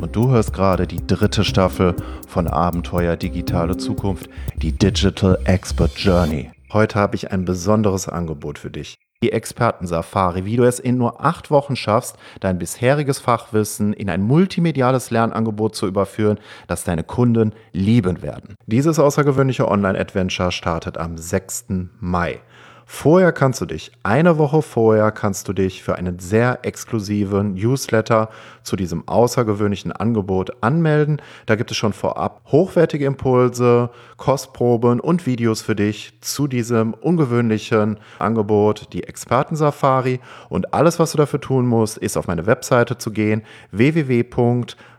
Und du hörst gerade die dritte Staffel von Abenteuer Digitale Zukunft, die Digital Expert Journey. Heute habe ich ein besonderes Angebot für dich. Die Experten-Safari, wie du es in nur acht Wochen schaffst, dein bisheriges Fachwissen in ein multimediales Lernangebot zu überführen, das deine Kunden lieben werden. Dieses außergewöhnliche Online-Adventure startet am 6. Mai. Vorher kannst du dich, eine Woche vorher kannst du dich für einen sehr exklusiven Newsletter zu diesem außergewöhnlichen Angebot anmelden. Da gibt es schon vorab hochwertige Impulse, Kostproben und Videos für dich zu diesem ungewöhnlichen Angebot, die Experten-Safari. Und alles, was du dafür tun musst, ist auf meine Webseite zu gehen, www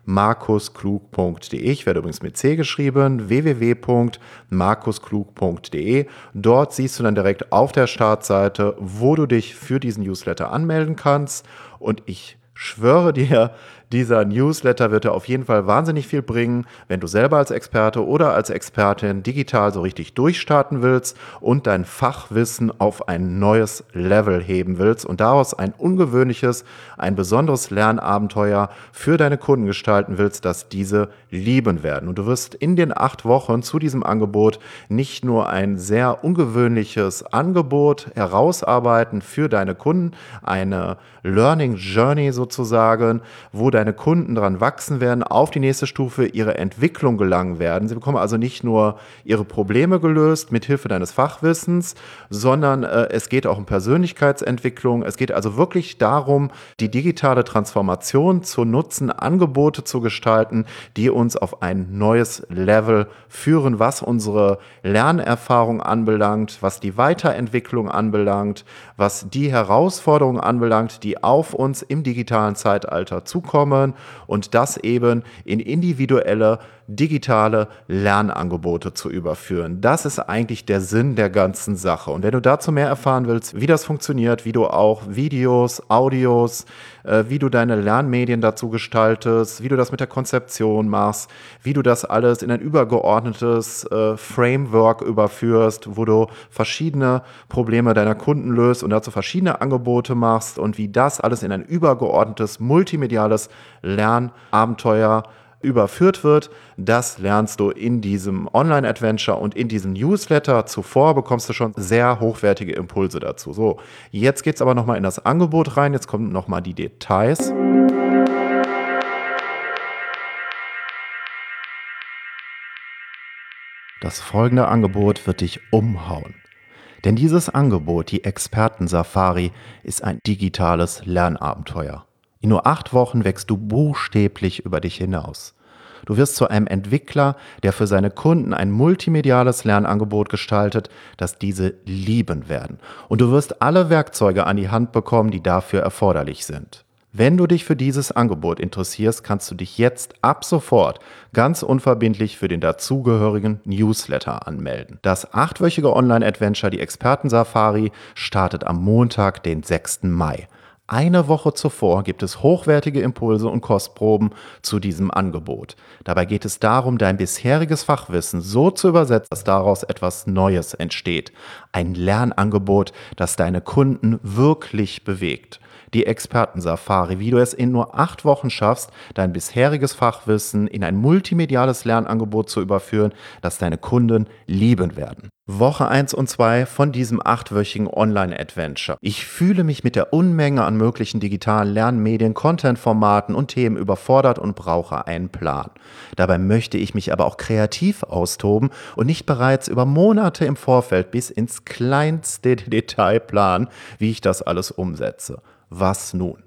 markusklug.de. Ich werde übrigens mit C geschrieben, www.markusklug.de. Dort siehst du dann direkt auf der Startseite, wo du dich für diesen Newsletter anmelden kannst. Und ich schwöre dir, dieser Newsletter wird dir auf jeden Fall wahnsinnig viel bringen, wenn du selber als Experte oder als Expertin digital so richtig durchstarten willst und dein Fachwissen auf ein neues Level heben willst und daraus ein ungewöhnliches, ein besonderes Lernabenteuer für deine Kunden gestalten willst, dass diese lieben werden. Und du wirst in den acht Wochen zu diesem Angebot nicht nur ein sehr ungewöhnliches Angebot herausarbeiten für deine Kunden, eine Learning Journey sozusagen, wo deine Kunden daran wachsen werden, auf die nächste Stufe ihre Entwicklung gelangen werden. Sie bekommen also nicht nur ihre Probleme gelöst mit Hilfe deines Fachwissens, sondern äh, es geht auch um Persönlichkeitsentwicklung. Es geht also wirklich darum, die digitale Transformation zu nutzen, Angebote zu gestalten, die uns auf ein neues Level führen, was unsere Lernerfahrung anbelangt, was die Weiterentwicklung anbelangt, was die Herausforderungen anbelangt, die auf uns im digitalen Zeitalter zukommen kommen und das eben in individuelle digitale Lernangebote zu überführen. Das ist eigentlich der Sinn der ganzen Sache. Und wenn du dazu mehr erfahren willst, wie das funktioniert, wie du auch Videos, Audios, äh, wie du deine Lernmedien dazu gestaltest, wie du das mit der Konzeption machst, wie du das alles in ein übergeordnetes äh, Framework überführst, wo du verschiedene Probleme deiner Kunden löst und dazu verschiedene Angebote machst und wie das alles in ein übergeordnetes multimediales Lernabenteuer überführt wird. Das lernst du in diesem Online-Adventure und in diesem Newsletter. Zuvor bekommst du schon sehr hochwertige Impulse dazu. So, jetzt geht es aber nochmal in das Angebot rein. Jetzt kommen nochmal die Details. Das folgende Angebot wird dich umhauen. Denn dieses Angebot, die Experten-Safari, ist ein digitales Lernabenteuer. In nur acht Wochen wächst du buchstäblich über dich hinaus. Du wirst zu einem Entwickler, der für seine Kunden ein multimediales Lernangebot gestaltet, das diese lieben werden. Und du wirst alle Werkzeuge an die Hand bekommen, die dafür erforderlich sind. Wenn du dich für dieses Angebot interessierst, kannst du dich jetzt ab sofort ganz unverbindlich für den dazugehörigen Newsletter anmelden. Das achtwöchige Online-Adventure Die Experten-Safari startet am Montag, den 6. Mai. Eine Woche zuvor gibt es hochwertige Impulse und Kostproben zu diesem Angebot. Dabei geht es darum, dein bisheriges Fachwissen so zu übersetzen, dass daraus etwas Neues entsteht. Ein Lernangebot, das deine Kunden wirklich bewegt die Experten-Safari, wie du es in nur acht Wochen schaffst, dein bisheriges Fachwissen in ein multimediales Lernangebot zu überführen, das deine Kunden lieben werden. Woche 1 und 2 von diesem achtwöchigen Online-Adventure. Ich fühle mich mit der Unmenge an möglichen digitalen Lernmedien, Content-Formaten und Themen überfordert und brauche einen Plan. Dabei möchte ich mich aber auch kreativ austoben und nicht bereits über Monate im Vorfeld bis ins kleinste Detail planen, wie ich das alles umsetze was nun?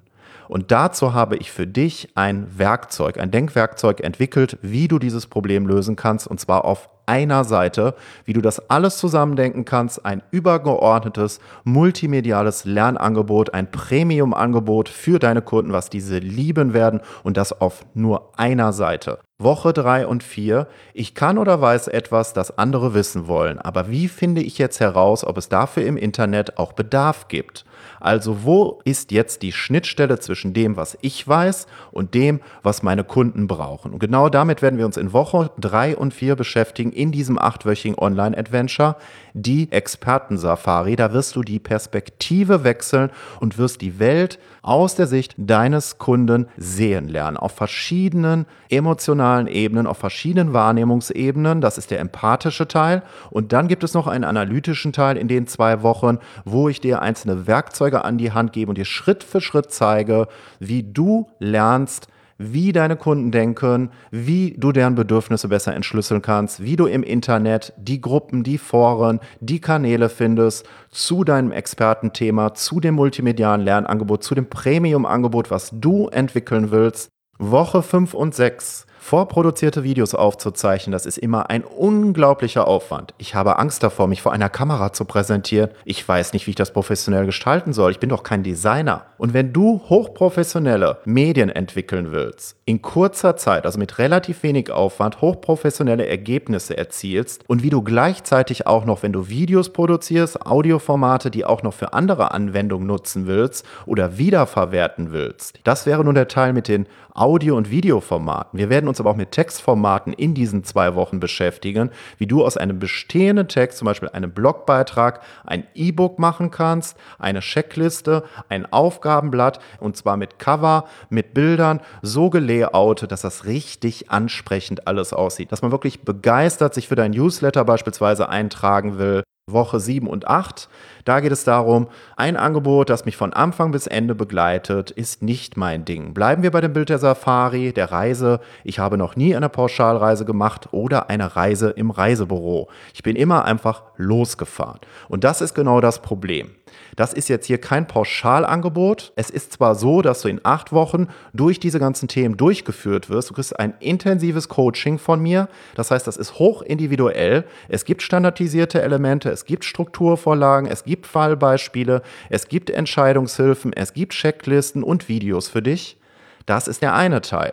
Und dazu habe ich für dich ein Werkzeug, ein Denkwerkzeug entwickelt, wie du dieses Problem lösen kannst, und zwar auf einer Seite, wie du das alles zusammendenken kannst, ein übergeordnetes multimediales Lernangebot, ein Premium-Angebot für deine Kunden, was diese lieben werden und das auf nur einer Seite. Woche 3 und 4. Ich kann oder weiß etwas, das andere wissen wollen. Aber wie finde ich jetzt heraus, ob es dafür im Internet auch Bedarf gibt? Also wo ist jetzt die Schnittstelle zwischen dem, was ich weiß und dem, was meine Kunden brauchen? Und genau damit werden wir uns in Woche 3 und 4 beschäftigen in diesem achtwöchigen Online-Adventure, die Experten-Safari. Da wirst du die Perspektive wechseln und wirst die Welt aus der Sicht deines Kunden sehen lernen. Auf verschiedenen emotionalen Ebenen, auf verschiedenen Wahrnehmungsebenen. Das ist der empathische Teil. Und dann gibt es noch einen analytischen Teil in den zwei Wochen, wo ich dir einzelne Werkzeuge an die Hand gebe und dir Schritt für Schritt zeige, wie du lernst, wie deine Kunden denken, wie du deren Bedürfnisse besser entschlüsseln kannst, wie du im Internet die Gruppen, die Foren, die Kanäle findest zu deinem Expertenthema, zu dem multimedialen Lernangebot, zu dem Premium-Angebot, was du entwickeln willst. Woche 5 und 6 Vorproduzierte Videos aufzuzeichnen, das ist immer ein unglaublicher Aufwand. Ich habe Angst davor, mich vor einer Kamera zu präsentieren. Ich weiß nicht, wie ich das professionell gestalten soll. Ich bin doch kein Designer. Und wenn du hochprofessionelle Medien entwickeln willst, in kurzer Zeit, also mit relativ wenig Aufwand, hochprofessionelle Ergebnisse erzielst und wie du gleichzeitig auch noch, wenn du Videos produzierst, Audioformate, die auch noch für andere Anwendungen nutzen willst oder wiederverwerten willst, das wäre nun der Teil mit den Audio- und Videoformaten. Wir werden uns aber auch mit Textformaten in diesen zwei Wochen beschäftigen, wie du aus einem bestehenden Text, zum Beispiel einem Blogbeitrag, ein E-Book machen kannst, eine Checkliste, ein Aufgabenblatt und zwar mit Cover, mit Bildern, so gelayoutet, dass das richtig ansprechend alles aussieht, dass man wirklich begeistert sich für dein Newsletter beispielsweise eintragen will, Woche 7 und 8. Da geht es darum, ein Angebot, das mich von Anfang bis Ende begleitet, ist nicht mein Ding. Bleiben wir bei dem Bild der Safari, der Reise. Ich habe noch nie eine Pauschalreise gemacht oder eine Reise im Reisebüro. Ich bin immer einfach losgefahren. Und das ist genau das Problem. Das ist jetzt hier kein Pauschalangebot. Es ist zwar so, dass du in acht Wochen durch diese ganzen Themen durchgeführt wirst. Du kriegst ein intensives Coaching von mir. Das heißt, das ist hoch individuell. Es gibt standardisierte Elemente, es gibt Strukturvorlagen, es gibt Fallbeispiele, es gibt Entscheidungshilfen, es gibt Checklisten und Videos für dich. Das ist der eine Teil.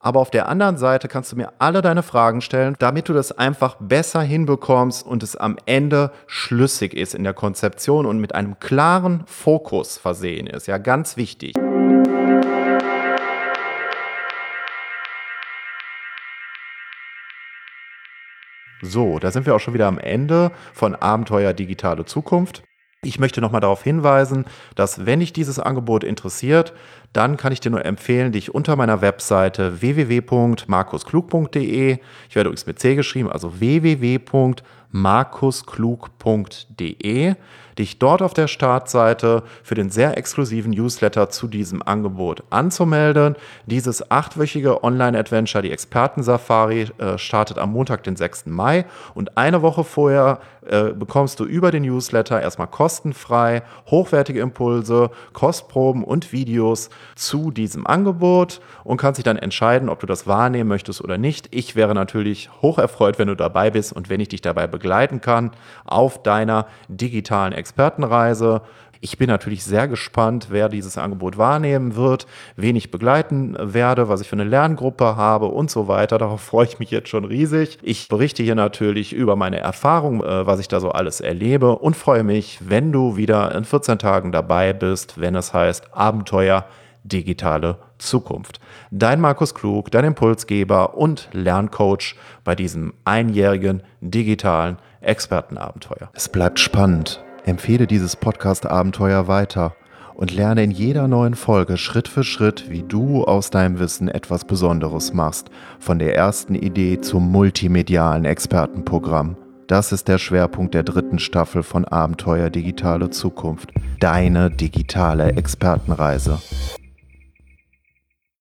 Aber auf der anderen Seite kannst du mir alle deine Fragen stellen, damit du das einfach besser hinbekommst und es am Ende schlüssig ist in der Konzeption und mit einem klaren Fokus versehen ist. Ja, ganz wichtig. So, da sind wir auch schon wieder am Ende von Abenteuer Digitale Zukunft. Ich möchte nochmal darauf hinweisen, dass wenn dich dieses Angebot interessiert, dann kann ich dir nur empfehlen, dich unter meiner Webseite www.markusklug.de, ich werde übrigens mit C geschrieben, also www.markusklug.de, dich dort auf der Startseite für den sehr exklusiven Newsletter zu diesem Angebot anzumelden. Dieses achtwöchige Online-Adventure, die Experten-Safari, äh, startet am Montag, den 6. Mai und eine Woche vorher äh, bekommst du über den Newsletter erstmal kostenfrei hochwertige Impulse, Kostproben und Videos zu diesem Angebot und kannst dich dann entscheiden, ob du das wahrnehmen möchtest oder nicht. Ich wäre natürlich hoch erfreut, wenn du dabei bist und wenn ich dich dabei begleiten kann auf deiner digitalen Expertenreise. Ich bin natürlich sehr gespannt, wer dieses Angebot wahrnehmen wird, wen ich begleiten werde, was ich für eine Lerngruppe habe und so weiter. Darauf freue ich mich jetzt schon riesig. Ich berichte hier natürlich über meine Erfahrung, äh, was ich da so alles erlebe und freue mich, wenn du wieder in 14 Tagen dabei bist, wenn es heißt Abenteuer digitale Zukunft. Dein Markus Klug, dein Impulsgeber und Lerncoach bei diesem einjährigen digitalen Expertenabenteuer. Es bleibt spannend. Empfehle dieses Podcast-Abenteuer weiter und lerne in jeder neuen Folge Schritt für Schritt, wie du aus deinem Wissen etwas Besonderes machst, von der ersten Idee zum multimedialen Expertenprogramm. Das ist der Schwerpunkt der dritten Staffel von Abenteuer Digitale Zukunft. Deine digitale Expertenreise.